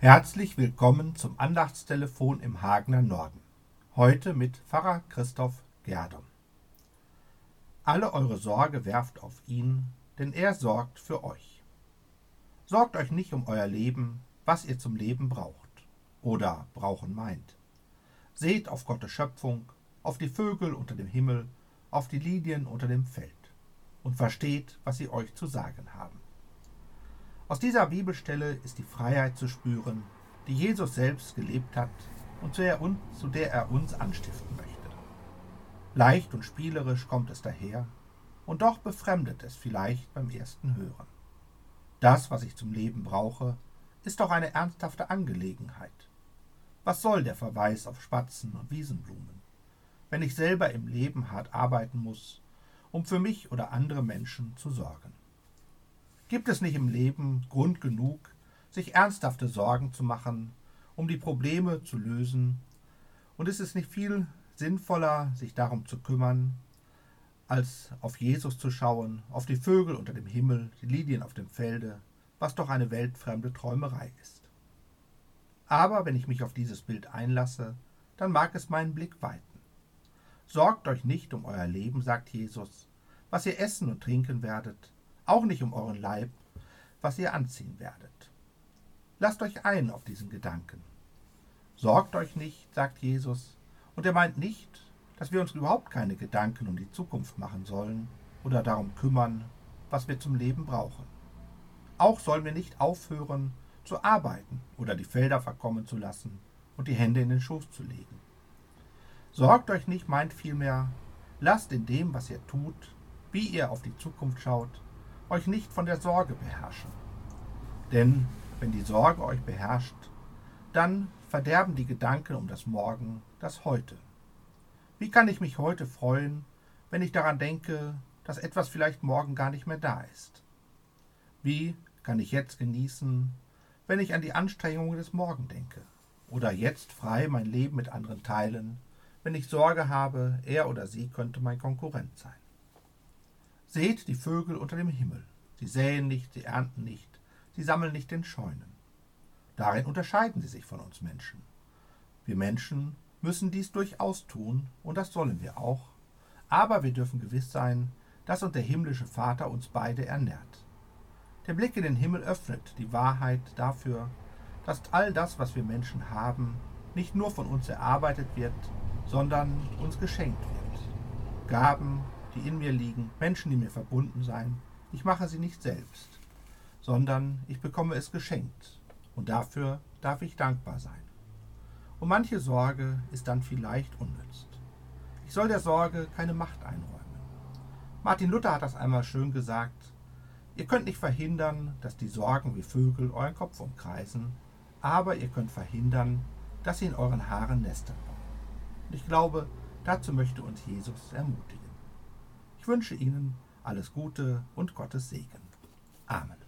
Herzlich willkommen zum Andachtstelefon im Hagener Norden. Heute mit Pfarrer Christoph Gerdon. Alle eure Sorge werft auf ihn, denn er sorgt für euch. Sorgt euch nicht um euer Leben, was ihr zum Leben braucht oder brauchen meint. Seht auf Gottes Schöpfung, auf die Vögel unter dem Himmel, auf die Lilien unter dem Feld und versteht, was sie euch zu sagen haben. Aus dieser Bibelstelle ist die Freiheit zu spüren, die Jesus selbst gelebt hat und zu der, zu der er uns anstiften möchte. Leicht und spielerisch kommt es daher, und doch befremdet es vielleicht beim ersten Hören. Das, was ich zum Leben brauche, ist doch eine ernsthafte Angelegenheit. Was soll der Verweis auf Spatzen und Wiesenblumen, wenn ich selber im Leben hart arbeiten muss, um für mich oder andere Menschen zu sorgen? Gibt es nicht im Leben Grund genug, sich ernsthafte Sorgen zu machen, um die Probleme zu lösen? Und ist es nicht viel sinnvoller, sich darum zu kümmern, als auf Jesus zu schauen, auf die Vögel unter dem Himmel, die Lilien auf dem Felde, was doch eine weltfremde Träumerei ist. Aber wenn ich mich auf dieses Bild einlasse, dann mag es meinen Blick weiten. Sorgt euch nicht um euer Leben, sagt Jesus, was ihr essen und trinken werdet, auch nicht um euren Leib, was ihr anziehen werdet. Lasst euch ein auf diesen Gedanken. Sorgt euch nicht, sagt Jesus, und er meint nicht, dass wir uns überhaupt keine Gedanken um die Zukunft machen sollen oder darum kümmern, was wir zum Leben brauchen. Auch sollen wir nicht aufhören zu arbeiten oder die Felder verkommen zu lassen und die Hände in den Schoß zu legen. Sorgt euch nicht, meint vielmehr, lasst in dem, was ihr tut, wie ihr auf die Zukunft schaut, euch nicht von der Sorge beherrschen. Denn wenn die Sorge euch beherrscht, dann verderben die Gedanken um das Morgen das Heute. Wie kann ich mich heute freuen, wenn ich daran denke, dass etwas vielleicht morgen gar nicht mehr da ist? Wie kann ich jetzt genießen, wenn ich an die Anstrengungen des Morgen denke? Oder jetzt frei mein Leben mit anderen teilen, wenn ich Sorge habe, er oder sie könnte mein Konkurrent sein? Seht die Vögel unter dem Himmel. Sie säen nicht, sie ernten nicht, sie sammeln nicht in Scheunen. Darin unterscheiden sie sich von uns Menschen. Wir Menschen müssen dies durchaus tun, und das sollen wir auch, aber wir dürfen gewiss sein, dass uns der himmlische Vater uns beide ernährt. Der Blick in den Himmel öffnet die Wahrheit dafür, dass all das, was wir Menschen haben, nicht nur von uns erarbeitet wird, sondern uns geschenkt wird. Gaben, die in mir liegen, Menschen, die mir verbunden sein. Ich mache sie nicht selbst, sondern ich bekomme es geschenkt. Und dafür darf ich dankbar sein. Und manche Sorge ist dann vielleicht unnütz. Ich soll der Sorge keine Macht einräumen. Martin Luther hat das einmal schön gesagt. Ihr könnt nicht verhindern, dass die Sorgen wie Vögel euren Kopf umkreisen, aber ihr könnt verhindern, dass sie in euren Haaren Nester bauen. Und ich glaube, dazu möchte uns Jesus ermutigen. Ich wünsche Ihnen alles Gute und Gottes Segen. Amen.